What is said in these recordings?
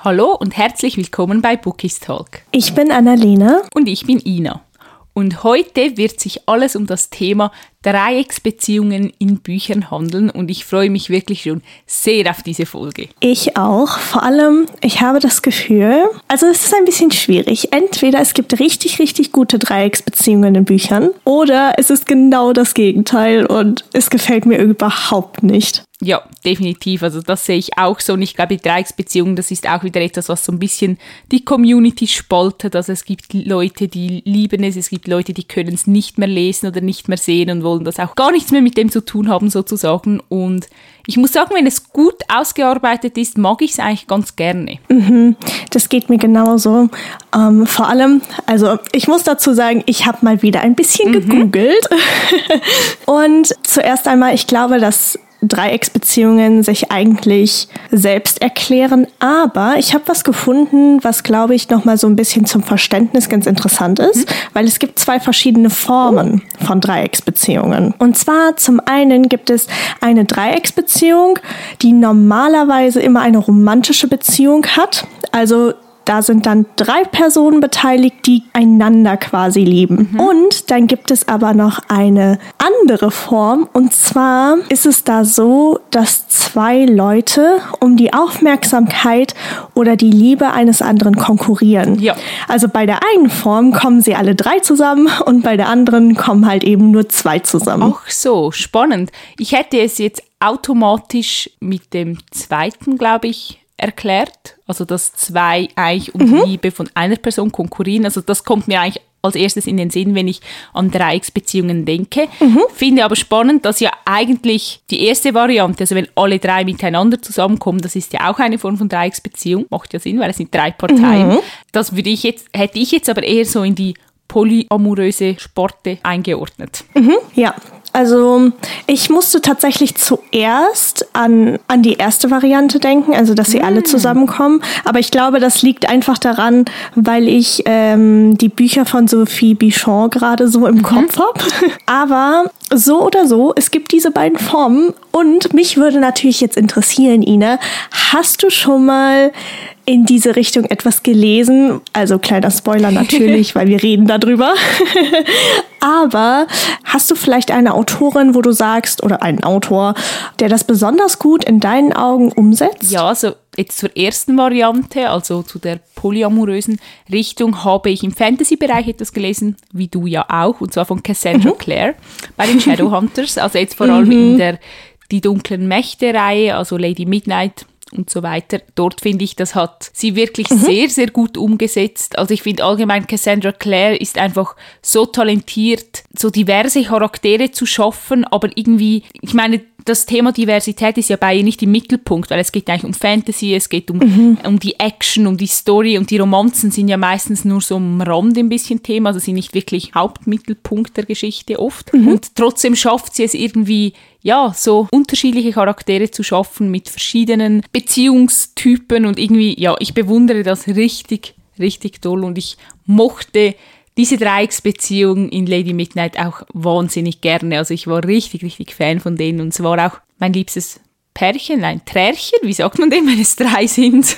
Hallo und herzlich willkommen bei Bookies Talk. Ich bin Annalena. Und ich bin Ina. Und heute wird sich alles um das Thema Dreiecksbeziehungen in Büchern handeln und ich freue mich wirklich schon sehr auf diese Folge. Ich auch. Vor allem, ich habe das Gefühl, also es ist ein bisschen schwierig. Entweder es gibt richtig, richtig gute Dreiecksbeziehungen in Büchern oder es ist genau das Gegenteil und es gefällt mir überhaupt nicht. Ja, definitiv. Also das sehe ich auch so. Und ich glaube, die Dreiecksbeziehung, das ist auch wieder etwas, was so ein bisschen die Community spaltet. Also es gibt Leute, die lieben es, es gibt Leute, die können es nicht mehr lesen oder nicht mehr sehen und wollen das auch gar nichts mehr mit dem zu tun haben sozusagen. Und ich muss sagen, wenn es gut ausgearbeitet ist, mag ich es eigentlich ganz gerne. Mhm, das geht mir genauso. Ähm, vor allem, also ich muss dazu sagen, ich habe mal wieder ein bisschen mhm. gegoogelt. und zuerst einmal, ich glaube, dass Dreiecksbeziehungen sich eigentlich selbst erklären. Aber ich habe was gefunden, was glaube ich noch mal so ein bisschen zum Verständnis ganz interessant ist, mhm. weil es gibt zwei verschiedene Formen von Dreiecksbeziehungen. Und zwar zum einen gibt es eine Dreiecksbeziehung, die normalerweise immer eine romantische Beziehung hat. Also da sind dann drei Personen beteiligt, die einander quasi lieben. Mhm. Und dann gibt es aber noch eine andere Form. Und zwar ist es da so, dass zwei Leute um die Aufmerksamkeit oder die Liebe eines anderen konkurrieren. Ja. Also bei der einen Form kommen sie alle drei zusammen und bei der anderen kommen halt eben nur zwei zusammen. Ach so, spannend. Ich hätte es jetzt automatisch mit dem zweiten, glaube ich, erklärt. Also dass zwei eigentlich um mhm. die Liebe von einer Person konkurrieren. Also das kommt mir eigentlich als erstes in den Sinn, wenn ich an Dreiecksbeziehungen denke. Mhm. Finde aber spannend, dass ja eigentlich die erste Variante, also wenn alle drei miteinander zusammenkommen, das ist ja auch eine Form von Dreiecksbeziehung, macht ja Sinn, weil es sind drei Parteien. Mhm. Das würde ich jetzt, hätte ich jetzt aber eher so in die polyamoröse Sporte eingeordnet. Mhm, ja, also ich musste tatsächlich zuerst an, an die erste Variante denken, also dass sie mm. alle zusammenkommen. Aber ich glaube, das liegt einfach daran, weil ich ähm, die Bücher von Sophie Bichon gerade so im mhm. Kopf habe. Aber so oder so, es gibt diese beiden Formen. Und mich würde natürlich jetzt interessieren, Ina, hast du schon mal in diese Richtung etwas gelesen. Also kleiner Spoiler natürlich, weil wir reden darüber. Aber hast du vielleicht eine Autorin, wo du sagst, oder einen Autor, der das besonders gut in deinen Augen umsetzt? Ja, also jetzt zur ersten Variante, also zu der polyamorösen Richtung, habe ich im Fantasy-Bereich etwas gelesen, wie du ja auch, und zwar von Cassandra mhm. Clare bei den Shadowhunters. Also jetzt vor allem mhm. in der Die dunklen Mächte-Reihe, also Lady Midnight und so weiter. Dort finde ich, das hat sie wirklich mhm. sehr, sehr gut umgesetzt. Also ich finde allgemein, Cassandra Clare ist einfach so talentiert, so diverse Charaktere zu schaffen, aber irgendwie, ich meine, das Thema Diversität ist ja bei ihr nicht im Mittelpunkt, weil es geht eigentlich um Fantasy, es geht um, mhm. um die Action, um die Story und die Romanzen sind ja meistens nur so am Rand ein bisschen Thema, also sind nicht wirklich Hauptmittelpunkt der Geschichte oft. Mhm. Und trotzdem schafft sie es irgendwie, ja, so unterschiedliche Charaktere zu schaffen mit verschiedenen Beziehungstypen und irgendwie, ja, ich bewundere das richtig, richtig toll und ich mochte diese Dreiecksbeziehung in Lady Midnight auch wahnsinnig gerne. Also ich war richtig, richtig Fan von denen und es war auch mein liebstes Pärchen, ein Trärchen, wie sagt man dem, wenn es drei sind?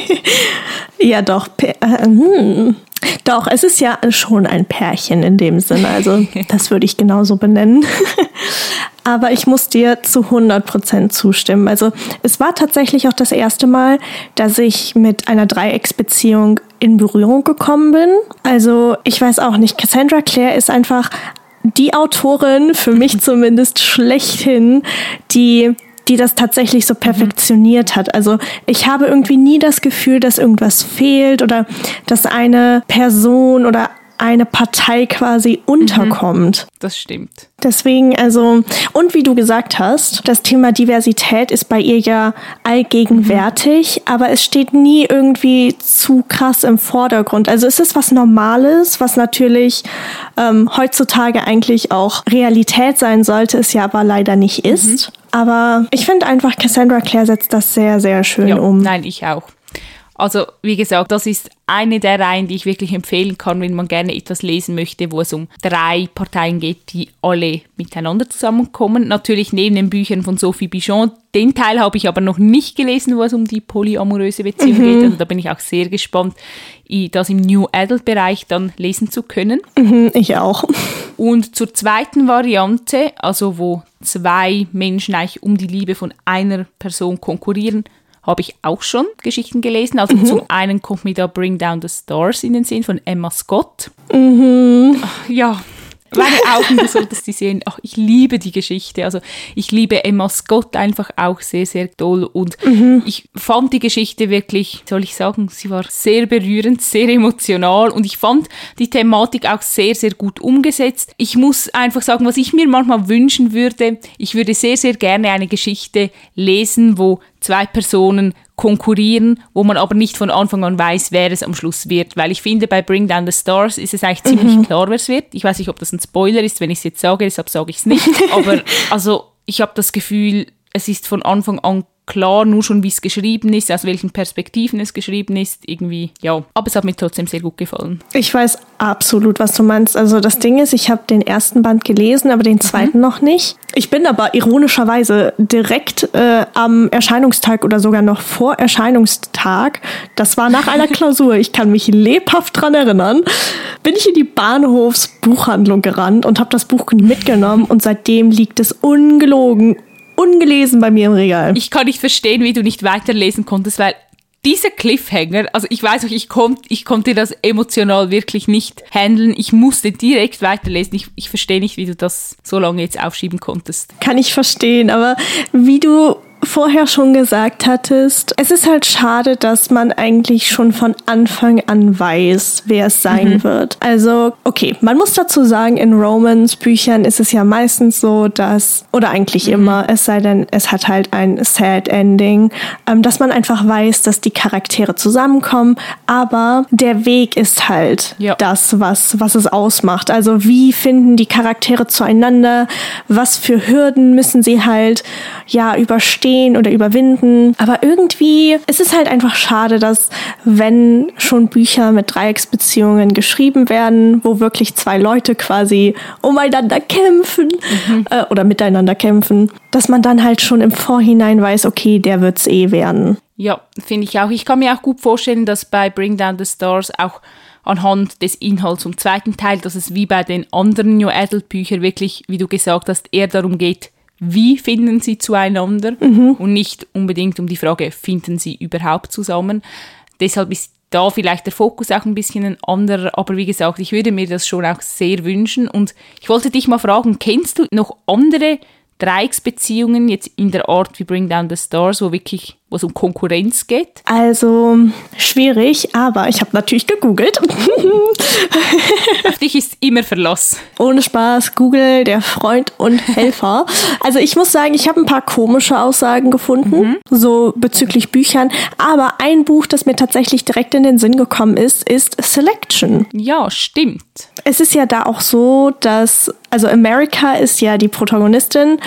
ja, doch. Äh, hm. Doch, es ist ja schon ein Pärchen in dem Sinne. Also, das würde ich genauso benennen. Aber ich muss dir zu 100 Prozent zustimmen. Also, es war tatsächlich auch das erste Mal, dass ich mit einer Dreiecksbeziehung in Berührung gekommen bin. Also, ich weiß auch nicht. Cassandra Clare ist einfach die Autorin, für mich zumindest schlechthin, die die das tatsächlich so perfektioniert hat. Also ich habe irgendwie nie das Gefühl, dass irgendwas fehlt oder dass eine Person oder eine Partei quasi unterkommt. Mhm, das stimmt. Deswegen, also, und wie du gesagt hast, das Thema Diversität ist bei ihr ja allgegenwärtig, mhm. aber es steht nie irgendwie zu krass im Vordergrund. Also es ist was Normales, was natürlich ähm, heutzutage eigentlich auch Realität sein sollte, es ja aber leider nicht ist. Mhm. Aber ich finde einfach, Cassandra Clare setzt das sehr, sehr schön ja, um. Nein, ich auch. Also, wie gesagt, das ist eine der Reihen, die ich wirklich empfehlen kann, wenn man gerne etwas lesen möchte, wo es um drei Parteien geht, die alle miteinander zusammenkommen. Natürlich neben den Büchern von Sophie Bichon. Den Teil habe ich aber noch nicht gelesen, wo es um die polyamoröse Beziehung mhm. geht. Also da bin ich auch sehr gespannt, das im New Adult Bereich dann lesen zu können. Mhm, ich auch. Und zur zweiten Variante, also wo zwei Menschen eigentlich um die Liebe von einer Person konkurrieren, habe ich auch schon Geschichten gelesen. Also mhm. zum einen kommt mir da Bring Down the Stars in den Sinn von Emma Scott. Mhm. Ja, meine Augen, du solltest die sehen. Ach, ich liebe die Geschichte. Also ich liebe Emma Scott einfach auch sehr, sehr toll. Und mhm. ich fand die Geschichte wirklich, soll ich sagen, sie war sehr berührend, sehr emotional. Und ich fand die Thematik auch sehr, sehr gut umgesetzt. Ich muss einfach sagen, was ich mir manchmal wünschen würde, ich würde sehr, sehr gerne eine Geschichte lesen, wo zwei Personen konkurrieren, wo man aber nicht von Anfang an weiß, wer es am Schluss wird. Weil ich finde, bei Bring Down the Stars ist es eigentlich ziemlich mhm. klar, wer es wird. Ich weiß nicht, ob das ein Spoiler ist, wenn ich es jetzt sage, deshalb sage ich es nicht. aber also ich habe das Gefühl, es ist von Anfang an klar, nur schon wie es geschrieben ist, aus welchen Perspektiven es geschrieben ist, irgendwie, ja. Aber es hat mir trotzdem sehr gut gefallen. Ich weiß absolut, was du meinst. Also das Ding ist, ich habe den ersten Band gelesen, aber den zweiten mhm. noch nicht. Ich bin aber ironischerweise direkt äh, am Erscheinungstag oder sogar noch vor Erscheinungstag, das war nach einer Klausur, ich kann mich lebhaft dran erinnern, bin ich in die Bahnhofsbuchhandlung gerannt und habe das Buch mitgenommen und seitdem liegt es ungelogen ungelesen bei mir im Regal. Ich kann nicht verstehen, wie du nicht weiterlesen konntest, weil dieser Cliffhanger, also ich weiß auch, ich, konnt, ich konnte das emotional wirklich nicht handeln. Ich musste direkt weiterlesen. Ich, ich verstehe nicht, wie du das so lange jetzt aufschieben konntest. Kann ich verstehen, aber wie du vorher schon gesagt hattest, es ist halt schade, dass man eigentlich schon von Anfang an weiß, wer es sein mhm. wird. Also, okay, man muss dazu sagen, in Romans Büchern ist es ja meistens so, dass, oder eigentlich mhm. immer, es sei denn, es hat halt ein Sad Ending, ähm, dass man einfach weiß, dass die Charaktere zusammenkommen, aber der Weg ist halt ja. das, was, was es ausmacht. Also, wie finden die Charaktere zueinander? Was für Hürden müssen sie halt, ja, überstehen? Überstehen oder überwinden. Aber irgendwie es ist halt einfach schade, dass wenn schon Bücher mit Dreiecksbeziehungen geschrieben werden, wo wirklich zwei Leute quasi umeinander kämpfen mhm. äh, oder miteinander kämpfen, dass man dann halt schon im Vorhinein weiß, okay, der wird's eh werden. Ja, finde ich auch. Ich kann mir auch gut vorstellen, dass bei Bring Down the Stars auch anhand des Inhalts zum zweiten Teil, dass es wie bei den anderen New Adult Büchern wirklich, wie du gesagt hast, eher darum geht, wie finden sie zueinander mhm. und nicht unbedingt um die Frage, finden sie überhaupt zusammen. Deshalb ist da vielleicht der Fokus auch ein bisschen ein anderer, aber wie gesagt, ich würde mir das schon auch sehr wünschen und ich wollte dich mal fragen, kennst du noch andere Dreiecksbeziehungen jetzt in der Art wie Bring Down the Stars, wo wirklich wo es um Konkurrenz geht? Also schwierig, aber ich habe natürlich gegoogelt. Auf dich ist immer Verlass. Ohne Spaß, Google, der Freund und Helfer. also ich muss sagen, ich habe ein paar komische Aussagen gefunden, mhm. so bezüglich Büchern. Aber ein Buch, das mir tatsächlich direkt in den Sinn gekommen ist, ist Selection. Ja, stimmt. Es ist ja da auch so, dass, also America ist ja die Protagonistin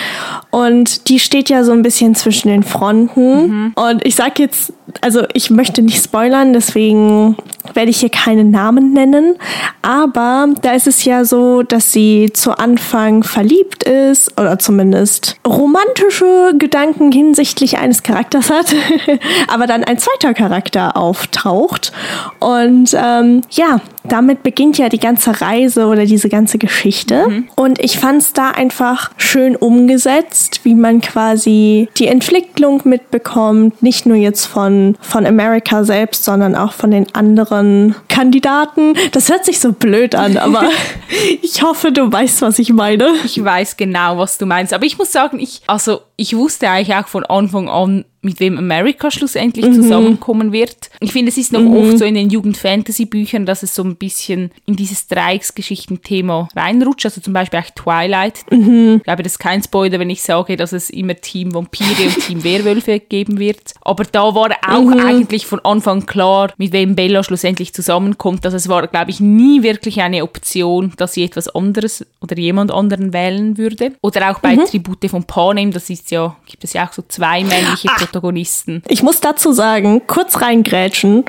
und die steht ja so ein bisschen zwischen den Fronten. Mhm. Und ich sag jetzt, also ich möchte nicht spoilern, deswegen werde ich hier keine Namen nennen. Aber da ist es ja so, dass sie zu Anfang verliebt ist oder zumindest romantische Gedanken hinsichtlich eines Charakters hat, aber dann ein zweiter Charakter auftaucht. Und ähm, ja, damit beginnt ja die ganze Reise oder diese ganze Geschichte. Mhm. Und ich fand es da einfach schön umgesetzt, wie man quasi die Entwicklung mitbekommt, nicht nur jetzt von, von America selbst, sondern auch von den anderen Kandidaten. Das hört sich so blöd an, aber ich hoffe, du weißt, was ich meine. Ich weiß genau, was du meinst. Aber ich muss sagen, ich, also ich wusste eigentlich auch von Anfang an, mit wem America schlussendlich mhm. zusammenkommen wird. Ich finde, es ist noch mhm. oft so in den Jugend-Fantasy-Büchern, dass es so ein bisschen in dieses Dreiecksgeschichten-Thema reinrutscht. Also zum Beispiel auch Twilight. Mhm. Ich glaube, das ist kein Spoiler, wenn ich sage, dass es immer Team Vampire und Team Werwölfe geben wird. Aber da war auch mhm. eigentlich von Anfang klar, mit wem Bella schlussendlich zusammenkommt. Also es war, glaube ich, nie wirklich eine Option, dass sie etwas anderes oder jemand anderen wählen würde. Oder auch bei mhm. Tribute von Panem, das ist ja, gibt es ja auch so zwei männliche Ah. Protagonisten. Ich muss dazu sagen, kurz reingrätschen.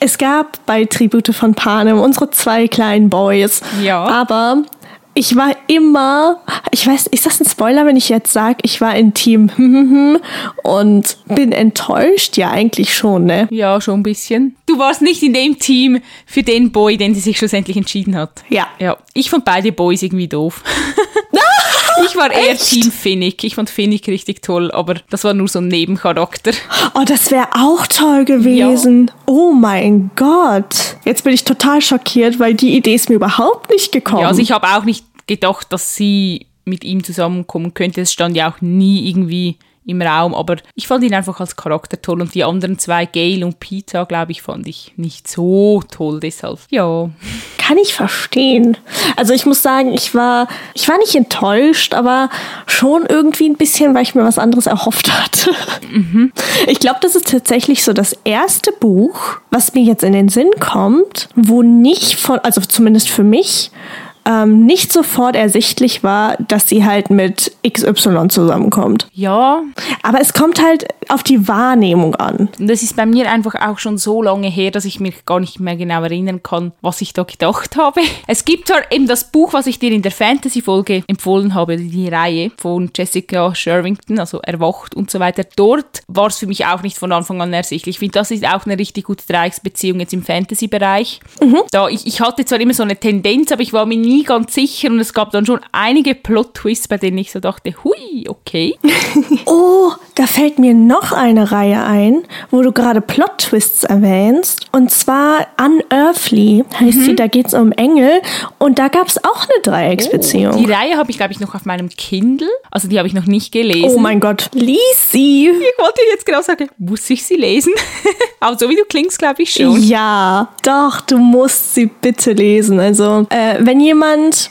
Es gab bei Tribute von Panem unsere zwei kleinen Boys. Ja. Aber ich war immer, ich weiß, ist das ein Spoiler, wenn ich jetzt sage, ich war in Team und bin enttäuscht? Ja, eigentlich schon, ne? Ja, schon ein bisschen. Du warst nicht in dem Team für den Boy, den sie sich schlussendlich entschieden hat. Ja. Ja, ich fand beide Boys irgendwie doof. ich war eher Team Finnick. Ich fand Finnick richtig toll, aber das war nur so ein Nebencharakter. Oh, das wäre auch toll gewesen. Oh mein Gott. Jetzt bin ich total schockiert, weil die Idee ist mir überhaupt nicht gekommen. Ja, also ich habe auch nicht gedacht, dass sie mit ihm zusammenkommen könnte. Es stand ja auch nie irgendwie im Raum, aber ich fand ihn einfach als Charakter toll und die anderen zwei, Gail und Peter, glaube ich, fand ich nicht so toll, deshalb. Ja. Kann ich verstehen. Also ich muss sagen, ich war, ich war nicht enttäuscht, aber schon irgendwie ein bisschen, weil ich mir was anderes erhofft hatte. Ich glaube, das ist tatsächlich so das erste Buch, was mir jetzt in den Sinn kommt, wo nicht von, also zumindest für mich, ähm, nicht sofort ersichtlich war, dass sie halt mit XY zusammenkommt. Ja, Aber es kommt halt auf die Wahrnehmung an. Und das ist bei mir einfach auch schon so lange her, dass ich mich gar nicht mehr genau erinnern kann, was ich da gedacht habe. Es gibt zwar eben das Buch, was ich dir in der Fantasy-Folge empfohlen habe, die Reihe von Jessica Shervington, also Erwacht und so weiter. Dort war es für mich auch nicht von Anfang an ersichtlich. Ich finde, das ist auch eine richtig gute Dreiecksbeziehung jetzt im Fantasy-Bereich. Da ich, ich hatte zwar immer so eine Tendenz, aber ich war mir nie ganz sicher und es gab dann schon einige Plot-Twists, bei denen ich so dachte, hui, okay. Oh, da fällt mir noch eine Reihe ein, wo du gerade Plot-Twists erwähnst. Und zwar Unearthly heißt sie, da geht's um Engel. Und da gab's auch eine Dreiecksbeziehung. Die Reihe habe ich, glaube ich, noch auf meinem Kindle. Also die habe ich noch nicht gelesen. Oh mein Gott, lies sie. Ich wollte jetzt genau sagen, muss ich sie lesen? Aber so wie du klingst, glaube ich schon. Ja, doch, du musst sie bitte lesen. Also, äh, wenn jemand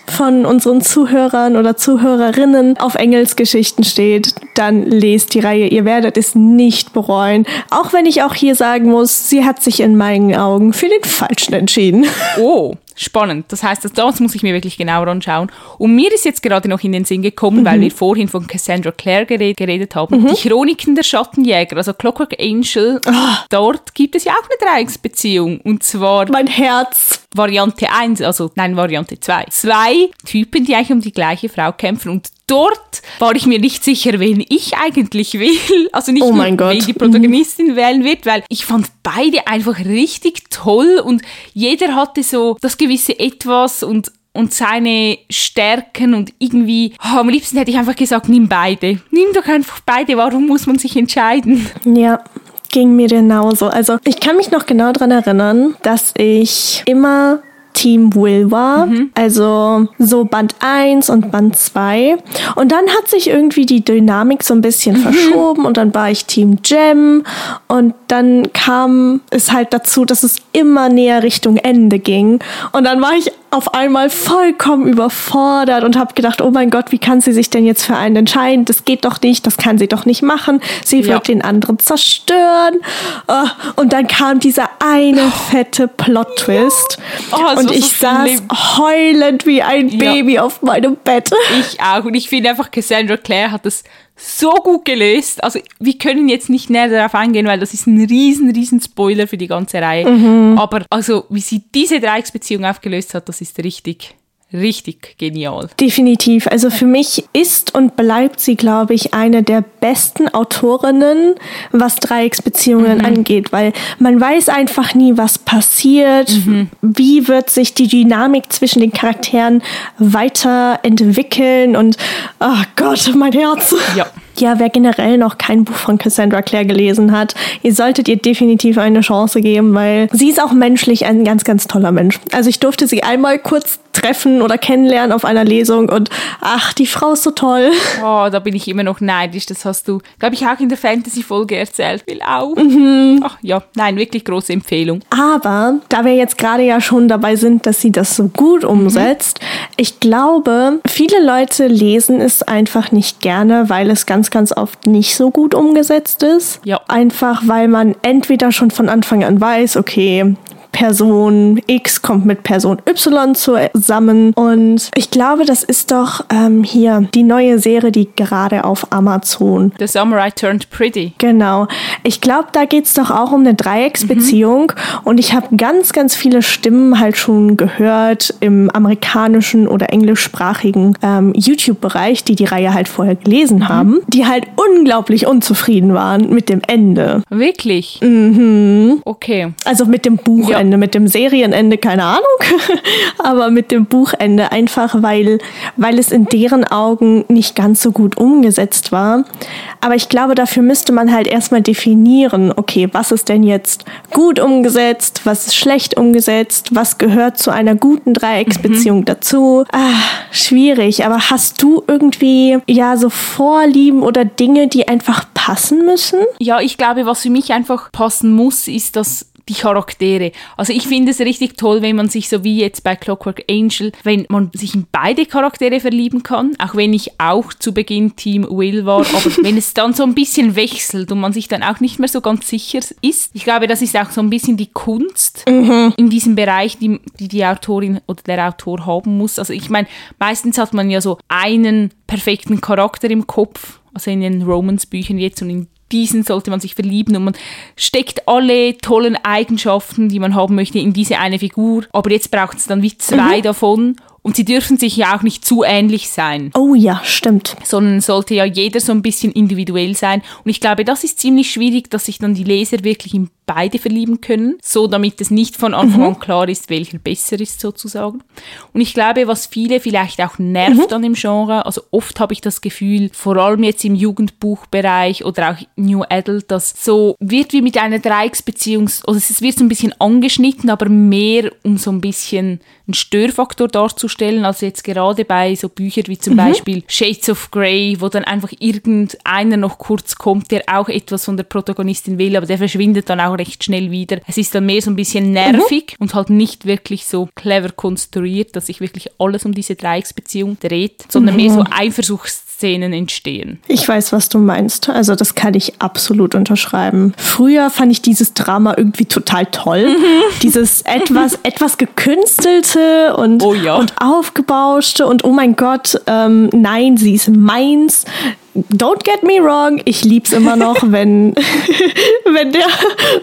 von unseren Zuhörern oder Zuhörerinnen auf Engelsgeschichten steht, dann lest die Reihe. Ihr werdet es nicht bereuen. Auch wenn ich auch hier sagen muss, sie hat sich in meinen Augen für den Falschen entschieden. Oh, spannend. Das heißt, das, das muss ich mir wirklich genauer anschauen. Und mir ist jetzt gerade noch in den Sinn gekommen, weil wir vorhin von Cassandra Clare geredet, geredet haben. Die Chroniken der Schattenjäger, also Clockwork Angel, dort gibt es ja auch eine Dreiecksbeziehung. Und zwar mein Herz. Variante 1, also nein, Variante 2. Zwei Typen, die eigentlich um die gleiche Frau kämpfen und dort war ich mir nicht sicher, wen ich eigentlich will. Also nicht Oh nur, wen die Protagonistin wählen wird, weil ich fand beide einfach richtig toll und jeder hatte so das gewisse Etwas und und seine Stärken und irgendwie, oh, am liebsten hätte ich einfach gesagt, nimm beide. Nimm doch einfach beide, warum muss man sich entscheiden? Ja, ging mir genauso. Also ich kann mich noch genau daran erinnern, dass ich immer Team Will war. Also so Band 1 und Band 2. Und dann hat sich irgendwie die Dynamik so ein bisschen verschoben und dann war ich Team Gem und dann kam es halt dazu, dass es immer näher Richtung Ende ging. Und dann war ich auf einmal vollkommen überfordert und habe gedacht, oh mein Gott, wie kann sie sich denn jetzt für einen entscheiden? Das geht doch nicht, das kann sie doch nicht machen. Sie wird Ja. den anderen zerstören. Ah, Und dann kam dieser eine fette Plot-Twist. Oh, es und ich saß heulend wie ein Ja. Baby auf meinem Bett. Ich auch. Und ich finde einfach, Cassandra Clare hat das so gut gelöst. Also wir können jetzt nicht näher darauf eingehen, weil das ist ein riesen, riesen Spoiler für die ganze Reihe. Aber also, wie sie diese Dreiecksbeziehung aufgelöst hat, das ist richtig, richtig genial. Definitiv. Also für mich ist und bleibt sie, glaube ich, eine der besten Autorinnen, was Dreiecksbeziehungen Mhm. angeht, weil man weiß einfach nie, was passiert, Mhm. wie wird sich die Dynamik zwischen den Charakteren weiterentwickeln und, oh Gott, mein Herz. Ja. Ja, wer generell noch kein Buch von Cassandra Clare gelesen hat, ihr solltet ihr definitiv eine Chance geben, weil sie ist auch menschlich ein ganz, ganz toller Mensch. Also ich durfte sie einmal kurz treffen oder kennenlernen auf einer Lesung und ach, die Frau ist so toll. Oh, da bin ich immer noch neidisch. Das hast du, glaube ich, auch in der Fantasy-Folge erzählt. Will auch. Ach ja, nein, wirklich große Empfehlung. Aber da wir jetzt gerade ja schon dabei sind, dass sie das so gut umsetzt, ich glaube, viele Leute lesen es einfach nicht gerne, weil es ganz, ganz oft nicht so gut umgesetzt ist. Ja. Einfach weil man entweder schon von Anfang an weiß, okay, Person X kommt mit Person Y zusammen. Und ich glaube, das ist doch ähm, hier die neue Serie, die gerade auf Amazon. The Samurai Turned Pretty. Genau. Ich glaube, da geht es doch auch um eine Dreiecksbeziehung. Mhm. Und ich habe ganz, ganz viele Stimmen halt schon gehört im amerikanischen oder englischsprachigen ähm, YouTube-Bereich, die die Reihe halt vorher gelesen mhm. haben, die halt unglaublich unzufrieden waren mit dem Ende. Wirklich? Mhm. Okay. Also mit dem Buchende, ja. Mit dem Serienende, keine Ahnung, aber mit dem Buchende einfach, weil, weil es in deren Augen nicht ganz so gut umgesetzt war. Aber ich glaube, dafür müsste man halt erstmal definieren, okay, was ist denn jetzt gut umgesetzt, was ist schlecht umgesetzt, was gehört zu einer guten Dreiecksbeziehung mhm. dazu. Ah, schwierig, aber hast du irgendwie ja so Vorlieben oder Dinge, die einfach passen müssen? Ja, ich glaube, was für mich einfach passen muss, ist, dass die Charaktere. Also ich finde es richtig toll, wenn man sich so wie jetzt bei Clockwork Angel, wenn man sich in beide Charaktere verlieben kann, auch wenn ich auch zu Beginn Team Will war, aber wenn es dann so ein bisschen wechselt und man sich dann auch nicht mehr so ganz sicher ist. Ich glaube, das ist auch so ein bisschen die Kunst mhm. in diesem Bereich, die, die die Autorin oder der Autor haben muss. Also ich meine, meistens hat man ja so einen perfekten Charakter im Kopf, also in den Romans-Büchern jetzt und in diesen sollte man sich verlieben und man steckt alle tollen Eigenschaften, die man haben möchte, in diese eine Figur. Aber jetzt braucht es dann wie zwei mhm. davon und sie dürfen sich ja auch nicht zu ähnlich sein. Oh ja, stimmt. Sondern sollte ja jeder so ein bisschen individuell sein. Und ich glaube, das ist ziemlich schwierig, dass sich dann die Leser wirklich in beide verlieben können, so damit es nicht von Anfang mhm. an klar ist, welcher besser ist sozusagen. Und ich glaube, was viele vielleicht auch nervt mhm. an dem Genre, also oft habe ich das Gefühl, vor allem jetzt im Jugendbuchbereich oder auch New Adult, dass so wird wie mit einer Dreiecksbeziehung, also es wird so ein bisschen angeschnitten, aber mehr um so ein bisschen einen Störfaktor darzustellen, also jetzt gerade bei so Büchern wie zum mhm. Beispiel Shades of Grey, wo dann einfach irgendeiner noch kurz kommt, der auch etwas von der Protagonistin will, aber der verschwindet dann auch recht schnell wieder. Es ist dann mehr so ein bisschen nervig mhm. und halt nicht wirklich so clever konstruiert, dass sich wirklich alles um diese Dreiecksbeziehung dreht, sondern mhm. mehr so Eifersuchts Szenen entstehen. Ich weiß, was du meinst. Also das kann ich absolut unterschreiben. Früher fand ich dieses Drama irgendwie total toll. Mhm. Dieses etwas, etwas gekünstelte und, oh ja. und aufgebauschte und oh mein Gott, ähm, nein, sie ist meins don't get me wrong, ich lieb's immer noch, wenn, wenn, der,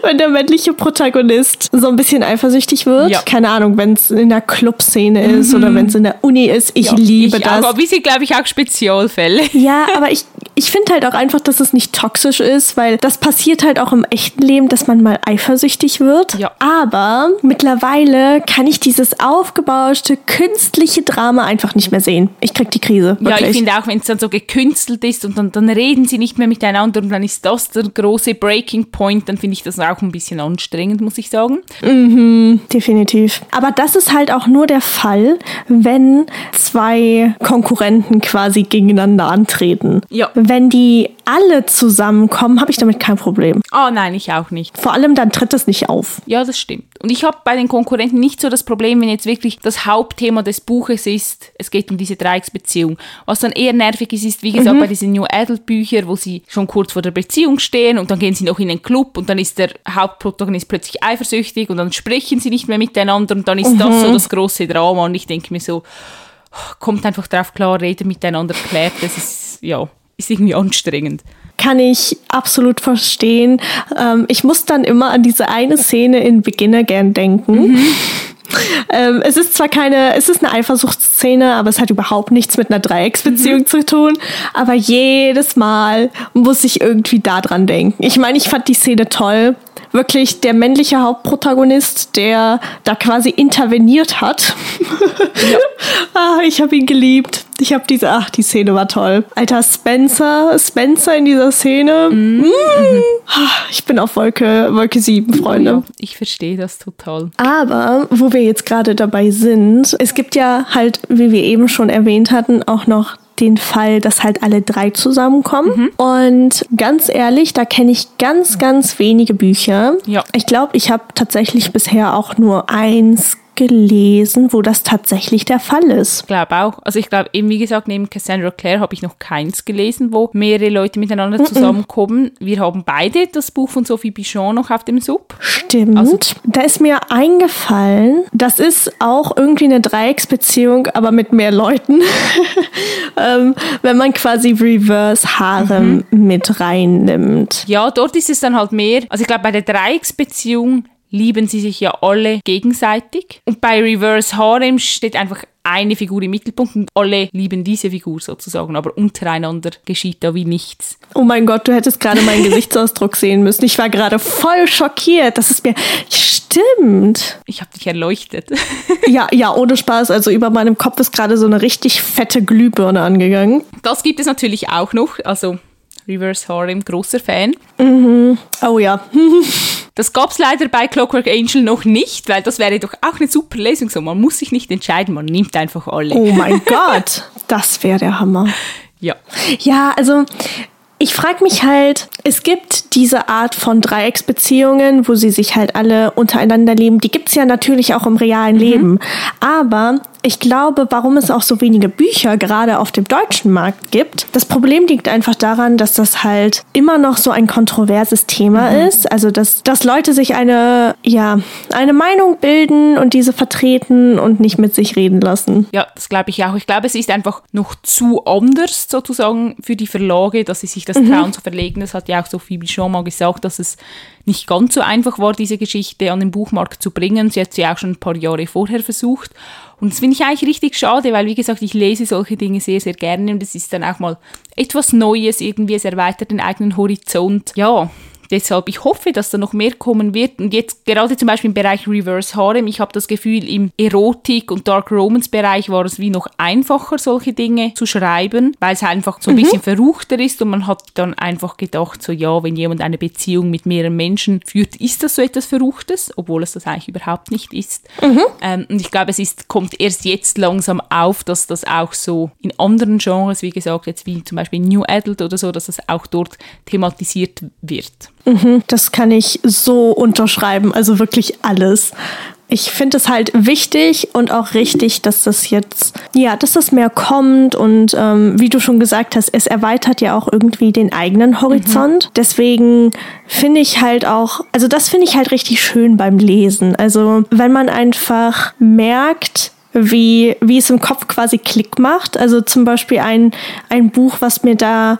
wenn der männliche Protagonist so ein bisschen eifersüchtig wird. Ja. Keine Ahnung, wenn es in der Clubszene ist mhm. oder wenn es in der Uni ist. Ich ja, liebe ich das. Aber wie sie, glaube ich, auch Spezialfälle. Ja, aber ich, ich finde halt auch einfach, dass es nicht toxisch ist, weil das passiert halt auch im echten Leben, dass man mal eifersüchtig wird. Ja. Aber mittlerweile kann ich dieses aufgebauschte, künstliche Drama einfach nicht mehr sehen. Ich krieg die Krise. Wirklich. Ja, ich finde auch, wenn es dann so gekünstelt ist, und dann, dann reden sie nicht mehr miteinander und dann ist das der große Breaking Point, dann finde ich das auch ein bisschen anstrengend, muss ich sagen. Mhm, definitiv. Aber das ist halt auch nur der Fall, wenn zwei Konkurrenten quasi gegeneinander antreten. Ja. Wenn die alle zusammenkommen, habe ich damit kein Problem. Oh nein, ich auch nicht. Vor allem dann tritt es nicht auf. Ja, das stimmt. Und ich habe bei den Konkurrenten nicht so das Problem, wenn jetzt wirklich das Hauptthema des Buches ist, es geht um diese Dreiecksbeziehung. Was dann eher nervig ist, ist wie gesagt mhm. bei diesen New Adult Büchern, wo sie schon kurz vor der Beziehung stehen und dann gehen sie noch in den Club und dann ist der Hauptprotagonist plötzlich eifersüchtig und dann sprechen sie nicht mehr miteinander und dann ist mhm. das so das große Drama und ich denke mir so, kommt einfach drauf klar, redet miteinander, klärt, das ist, ja, ist irgendwie anstrengend. Kann ich absolut verstehen. Ähm, ich muss dann immer an diese eine Szene in Beginner gern denken. Mhm. Ähm, es ist zwar keine, es ist eine Eifersuchtsszene, aber es hat überhaupt nichts mit einer Dreiecksbeziehung mhm. zu tun. Aber jedes Mal muss ich irgendwie daran denken. Ich meine, ich fand die Szene toll wirklich der männliche Hauptprotagonist, der da quasi interveniert hat. Ja. ah, ich habe ihn geliebt. Ich habe diese, ach, die Szene war toll. Alter, Spencer, Spencer in dieser Szene. Mhm. Mm. Ich bin auf Wolke, Wolke 7, Freunde. Ich verstehe das total. Aber, wo wir jetzt gerade dabei sind, es gibt ja halt, wie wir eben schon erwähnt hatten, auch noch den Fall, dass halt alle drei zusammenkommen. Mhm. Und ganz ehrlich, da kenne ich ganz, ganz wenige Bücher. Ja. Ich glaube, ich habe tatsächlich bisher auch nur eins gelesen, wo das tatsächlich der Fall ist. Ich glaube auch. Also ich glaube, eben wie gesagt, neben Cassandra Clare habe ich noch keins gelesen, wo mehrere Leute miteinander zusammenkommen. Wir haben beide das Buch von Sophie Bichon noch auf dem Sub. Stimmt. Also, da ist mir eingefallen, das ist auch irgendwie eine Dreiecksbeziehung, aber mit mehr Leuten. ähm, wenn man quasi Reverse Harem mhm. mit reinnimmt. Ja, dort ist es dann halt mehr. Also ich glaube, bei der Dreiecksbeziehung lieben sie sich ja alle gegenseitig. Und bei Reverse Harem steht einfach eine Figur im Mittelpunkt und alle lieben diese Figur sozusagen, aber untereinander geschieht da wie nichts. Oh mein Gott, du hättest gerade meinen Gesichtsausdruck sehen müssen. Ich war gerade voll schockiert. Das ist mir stimmt. Ich habe dich erleuchtet. ja, ja, ohne Spaß. Also über meinem Kopf ist gerade so eine richtig fette Glühbirne angegangen. Das gibt es natürlich auch noch. Also Reverse Harem, großer Fan. Mhm. Oh ja. Das gab es leider bei Clockwork Angel noch nicht, weil das wäre doch auch eine super Lesung. So, man muss sich nicht entscheiden, man nimmt einfach alle. Oh mein Gott, das wäre der Hammer. Ja. Ja, also ich frage mich halt, es gibt diese Art von Dreiecksbeziehungen, wo sie sich halt alle untereinander leben. Die gibt's ja natürlich auch im realen mhm. Leben. Aber ich glaube, warum es auch so wenige Bücher gerade auf dem deutschen Markt gibt. Das Problem liegt einfach daran, dass das halt immer noch so ein kontroverses Thema mhm. ist. Also, dass, dass Leute sich eine, ja, eine Meinung bilden und diese vertreten und nicht mit sich reden lassen. Ja, das glaube ich auch. Ich glaube, es ist einfach noch zu anders sozusagen für die Verlage, dass sie sich das mhm. trauen zu verlegen. Das hat ja auch Sophie schon mal gesagt, dass es nicht ganz so einfach war, diese Geschichte an den Buchmarkt zu bringen. Sie hat sie auch schon ein paar Jahre vorher versucht. Und das finde ich eigentlich richtig schade, weil, wie gesagt, ich lese solche Dinge sehr, sehr gerne und es ist dann auch mal etwas Neues, irgendwie, es erweitert den eigenen Horizont. Ja, Deshalb, ich hoffe, dass da noch mehr kommen wird. Und jetzt gerade zum Beispiel im Bereich Reverse Harem, ich habe das Gefühl, im Erotik- und Dark Romance-Bereich war es wie noch einfacher, solche Dinge zu schreiben, weil es einfach so ein mhm. bisschen verruchter ist und man hat dann einfach gedacht, so ja, wenn jemand eine Beziehung mit mehreren Menschen führt, ist das so etwas Verruchtes, obwohl es das eigentlich überhaupt nicht ist. Mhm. Ähm, und ich glaube, es ist, kommt erst jetzt langsam auf, dass das auch so in anderen Genres, wie gesagt, jetzt wie zum Beispiel New Adult oder so, dass das auch dort thematisiert wird. Mhm, das kann ich so unterschreiben, also wirklich alles. Ich finde es halt wichtig und auch richtig, dass das jetzt, ja, dass das mehr kommt und ähm, wie du schon gesagt hast, es erweitert ja auch irgendwie den eigenen Horizont. Mhm. Deswegen finde ich halt auch, also das finde ich halt richtig schön beim Lesen. Also wenn man einfach merkt, wie, wie es im Kopf quasi Klick macht. Also zum Beispiel ein, ein Buch, was mir da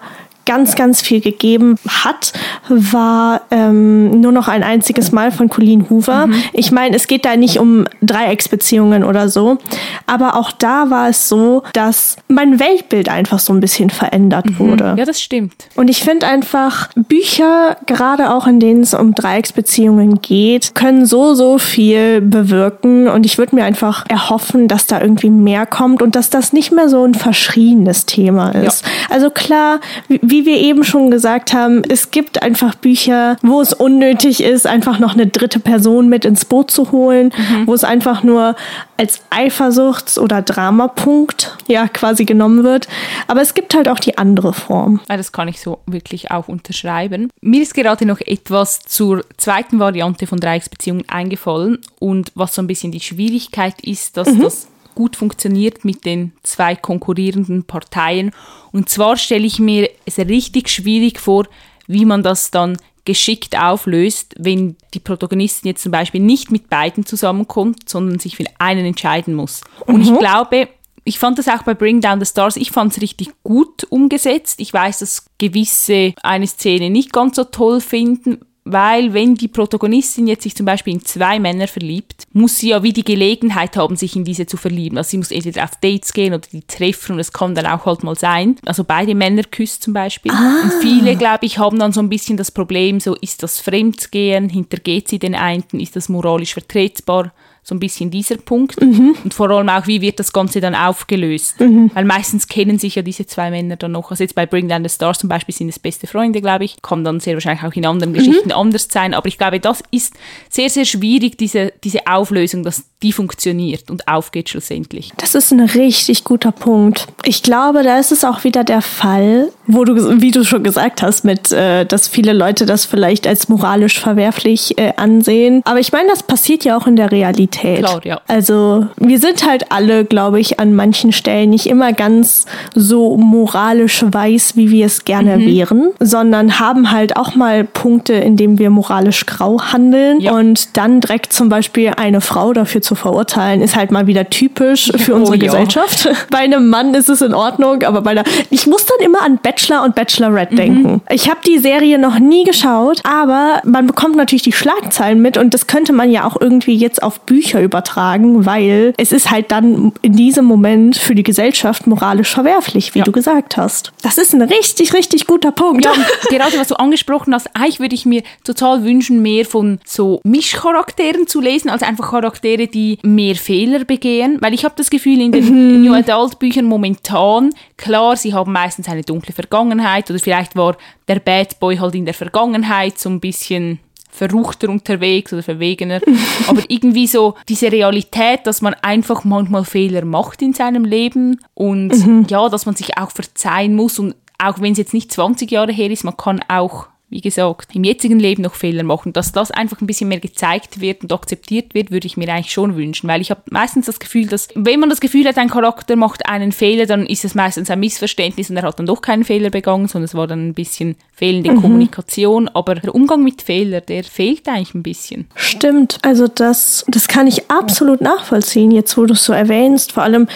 ganz, ganz viel gegeben hat, war ähm, nur noch ein einziges Mal von Colleen Hoover. Mhm. Ich meine, es geht da nicht um Dreiecksbeziehungen oder so, aber auch da war es so, dass mein Weltbild einfach so ein bisschen verändert mhm. wurde. Ja, das stimmt. Und ich finde einfach, Bücher, gerade auch in denen es um Dreiecksbeziehungen geht, können so, so viel bewirken. Und ich würde mir einfach erhoffen, dass da irgendwie mehr kommt und dass das nicht mehr so ein verschriebenes Thema ist. Ja. Also klar, wie wie wir eben schon gesagt haben, es gibt einfach Bücher, wo es unnötig ist, einfach noch eine dritte Person mit ins Boot zu holen, mhm. wo es einfach nur als Eifersuchts- oder Dramapunkt ja quasi genommen wird. Aber es gibt halt auch die andere Form. Ja, das kann ich so wirklich auch unterschreiben. Mir ist gerade noch etwas zur zweiten Variante von Dreiecksbeziehungen eingefallen und was so ein bisschen die Schwierigkeit ist, dass mhm. das gut funktioniert mit den zwei konkurrierenden Parteien. Und zwar stelle ich mir es richtig schwierig vor, wie man das dann geschickt auflöst, wenn die Protagonistin jetzt zum Beispiel nicht mit beiden zusammenkommt, sondern sich für einen entscheiden muss. Und mhm. ich glaube, ich fand das auch bei Bring Down the Stars, ich fand es richtig gut umgesetzt. Ich weiß, dass gewisse eine Szene nicht ganz so toll finden, weil wenn die Protagonistin jetzt sich zum Beispiel in zwei Männer verliebt, muss sie ja wie die Gelegenheit haben, sich in diese zu verlieben. Also sie muss entweder auf Dates gehen oder die treffen und es kann dann auch halt mal sein. Also beide Männer küsst zum Beispiel. Ah. Und viele, glaube ich, haben dann so ein bisschen das Problem, so ist das Fremdgehen, hintergeht sie den einen, ist das moralisch vertretbar? So ein bisschen dieser Punkt. Mhm. Und vor allem auch, wie wird das Ganze dann aufgelöst? Mhm. Weil meistens kennen sich ja diese zwei Männer dann noch. Also jetzt bei Bring Down the Stars zum Beispiel sind es beste Freunde, glaube ich. Kann dann sehr wahrscheinlich auch in anderen mhm. Geschichten anders sein. Aber ich glaube, das ist sehr, sehr schwierig, diese, diese Auflösung, dass die funktioniert und aufgeht schlussendlich. Das ist ein richtig guter Punkt. Ich glaube, da ist es auch wieder der Fall, wo du, wie du schon gesagt hast, mit, äh, dass viele Leute das vielleicht als moralisch verwerflich äh, ansehen. Aber ich meine, das passiert ja auch in der Realität. Klar, ja. Also wir sind halt alle, glaube ich, an manchen Stellen nicht immer ganz so moralisch weiß, wie wir es gerne mhm. wären, sondern haben halt auch mal Punkte, in denen wir moralisch grau handeln ja. und dann direkt zum Beispiel eine Frau dafür zu verurteilen, ist halt mal wieder typisch für unsere oh, ja. Gesellschaft. Bei einem Mann ist es in Ordnung, aber bei der, ich muss dann immer an Bachelor und Bachelorette mhm. denken. Ich habe die Serie noch nie geschaut, aber man bekommt natürlich die Schlagzeilen mit und das könnte man ja auch irgendwie jetzt auf Bücher übertragen, weil es ist halt dann in diesem Moment für die Gesellschaft moralisch verwerflich, wie ja. du gesagt hast. Das ist ein richtig, richtig guter Punkt. Ja, gerade was du angesprochen hast, eigentlich würde ich mir total wünschen, mehr von so Mischcharakteren zu lesen, als einfach Charaktere, die mehr Fehler begehen, weil ich habe das Gefühl, in den mhm. New Adult Büchern momentan, klar, sie haben meistens eine dunkle Vergangenheit oder vielleicht war der Bad Boy halt in der Vergangenheit so ein bisschen verruchter unterwegs oder verwegener. Aber irgendwie so diese Realität, dass man einfach manchmal Fehler macht in seinem Leben und mhm. ja, dass man sich auch verzeihen muss und auch wenn es jetzt nicht 20 Jahre her ist, man kann auch wie gesagt, im jetzigen Leben noch Fehler machen. Dass das einfach ein bisschen mehr gezeigt wird und akzeptiert wird, würde ich mir eigentlich schon wünschen. Weil ich habe meistens das Gefühl, dass wenn man das Gefühl hat, ein Charakter macht einen Fehler, dann ist es meistens ein Missverständnis und er hat dann doch keinen Fehler begangen, sondern es war dann ein bisschen fehlende mhm. Kommunikation. Aber der Umgang mit Fehlern, der fehlt eigentlich ein bisschen. Stimmt. Also das, das kann ich absolut nachvollziehen, jetzt wo du es so erwähnst. Vor allem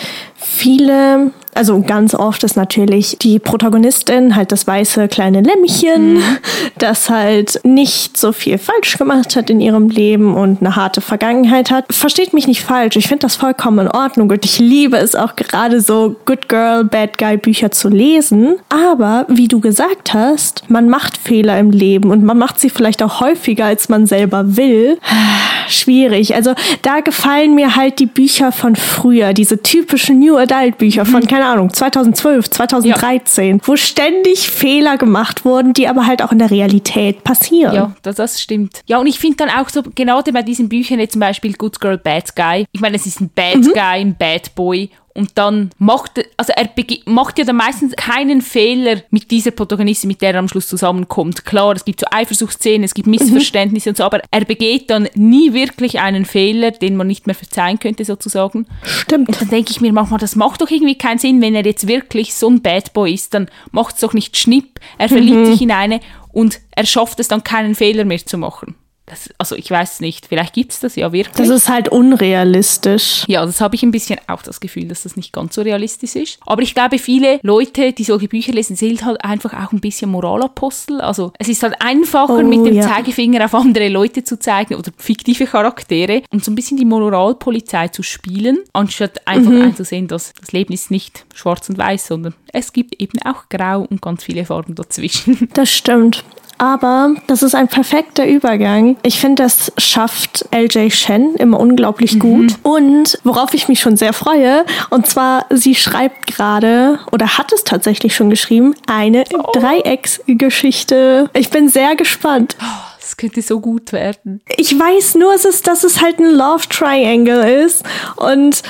viele also ganz oft ist natürlich die Protagonistin halt das weiße kleine Lämmchen, mhm. das halt nicht so viel falsch gemacht hat in ihrem Leben und eine harte Vergangenheit hat. Versteht mich nicht falsch, ich finde das vollkommen in Ordnung und ich liebe es auch gerade so Good Girl, Bad Guy Bücher zu lesen. Aber wie du gesagt hast, man macht Fehler im Leben und man macht sie vielleicht auch häufiger, als man selber will. Schwierig. Also da gefallen mir halt die Bücher von früher, diese typischen New Adult Bücher von, mhm. keine keine Ahnung, 2012, 2013, ja. wo ständig Fehler gemacht wurden, die aber halt auch in der Realität passieren. Ja, das, das stimmt. Ja, und ich finde dann auch so, genau bei diesen Büchern jetzt zum Beispiel Good Girl, Bad Guy, ich meine, es ist ein Bad mhm. Guy, ein Bad Boy und dann macht, also er macht ja dann meistens keinen Fehler mit dieser Protagonistin, mit der er am Schluss zusammenkommt. Klar, es gibt so Eifersuchtsszenen, es gibt Missverständnisse mhm. und so, aber er begeht dann nie wirklich einen Fehler, den man nicht mehr verzeihen könnte, sozusagen. Stimmt. Und dann denke ich mir manchmal, das macht doch irgendwie keinen Sinn, wenn er jetzt wirklich so ein Bad Boy ist, dann macht es doch nicht Schnipp, er verliebt mhm. sich in eine und er schafft es dann keinen Fehler mehr zu machen. Das, also ich weiß nicht, vielleicht gibt es das ja wirklich. Das ist halt unrealistisch. Ja, das habe ich ein bisschen auch das Gefühl, dass das nicht ganz so realistisch ist. Aber ich glaube, viele Leute, die solche Bücher lesen, sind halt einfach auch ein bisschen Moralapostel. Also es ist halt einfacher, oh, mit dem ja. Zeigefinger auf andere Leute zu zeigen oder fiktive Charaktere und so ein bisschen die Moralpolizei zu spielen, anstatt einfach mhm. einzusehen, dass das Leben ist nicht schwarz und weiß, sondern es gibt eben auch grau und ganz viele Farben dazwischen. Das stimmt aber das ist ein perfekter Übergang. Ich finde, das schafft LJ Shen immer unglaublich mhm. gut. Und worauf ich mich schon sehr freue, und zwar, sie schreibt gerade oder hat es tatsächlich schon geschrieben, eine oh. Dreiecksgeschichte. Ich bin sehr gespannt. Oh. Das könnte so gut werden. Ich weiß nur, es ist, dass es halt ein Love Triangle ist. Und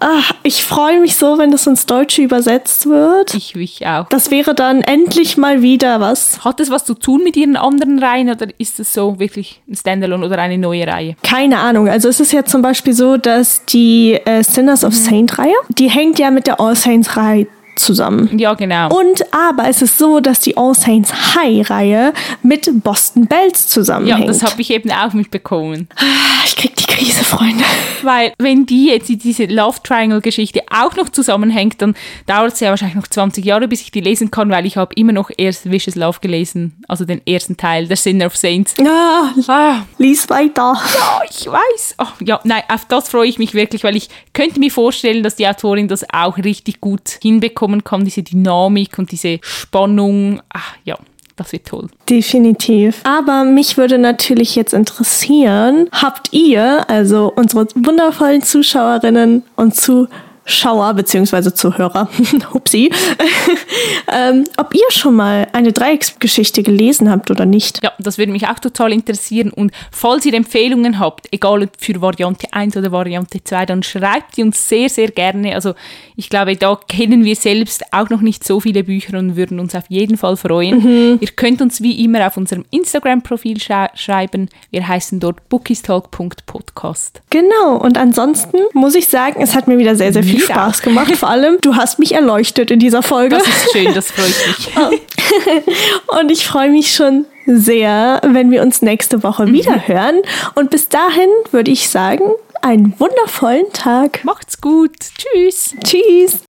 ach, ich freue mich so, wenn das ins Deutsche übersetzt wird. Ich mich auch. Das wäre dann endlich mal wieder was. Hat das was zu tun mit ihren anderen Reihen oder ist es so wirklich ein Standalone oder eine neue Reihe? Keine Ahnung. Also es ist ja zum Beispiel so, dass die äh, Sinners of mhm. Saint Reihe, die hängt ja mit der All Saints Reihe zusammen. Ja, genau. Und aber es ist so, dass die All Saints High-Reihe mit Boston Bells zusammenhängt. Ja, das habe ich eben auch mitbekommen. Ah, ich krieg die Krise, Freunde. Weil wenn die jetzt diese Love Triangle-Geschichte auch noch zusammenhängt, dann dauert es ja wahrscheinlich noch 20 Jahre, bis ich die lesen kann, weil ich habe immer noch erst Vicious Love gelesen, also den ersten Teil, der Sinner of Saints. Ja, ah. lies weiter. Ja, ich weiß. Oh, ja, nein, auf das freue ich mich wirklich, weil ich könnte mir vorstellen, dass die Autorin das auch richtig gut hinbekommt bekommen kann, diese Dynamik und diese Spannung. Ach, ja, das wird toll. Definitiv. Aber mich würde natürlich jetzt interessieren, habt ihr, also unsere wundervollen Zuschauerinnen und Zuschauer, Zuschauer bzw. Zuhörer, hupsi, ähm, ob ihr schon mal eine Dreiecksgeschichte gelesen habt oder nicht. Ja, das würde mich auch total interessieren. Und falls ihr Empfehlungen habt, egal ob für Variante 1 oder Variante 2, dann schreibt die uns sehr, sehr gerne. Also ich glaube, da kennen wir selbst auch noch nicht so viele Bücher und würden uns auf jeden Fall freuen. Mhm. Ihr könnt uns wie immer auf unserem Instagram-Profil schreiben. Wir heißen dort bookistalk.podcast. Genau, und ansonsten muss ich sagen, es hat mir wieder sehr, sehr viel Spaß gemacht. Vor allem, du hast mich erleuchtet in dieser Folge. Das ist schön, das freut mich. und ich freue mich schon sehr, wenn wir uns nächste Woche mhm. wieder hören. Und bis dahin würde ich sagen, einen wundervollen Tag. Macht's gut. Tschüss. Tschüss.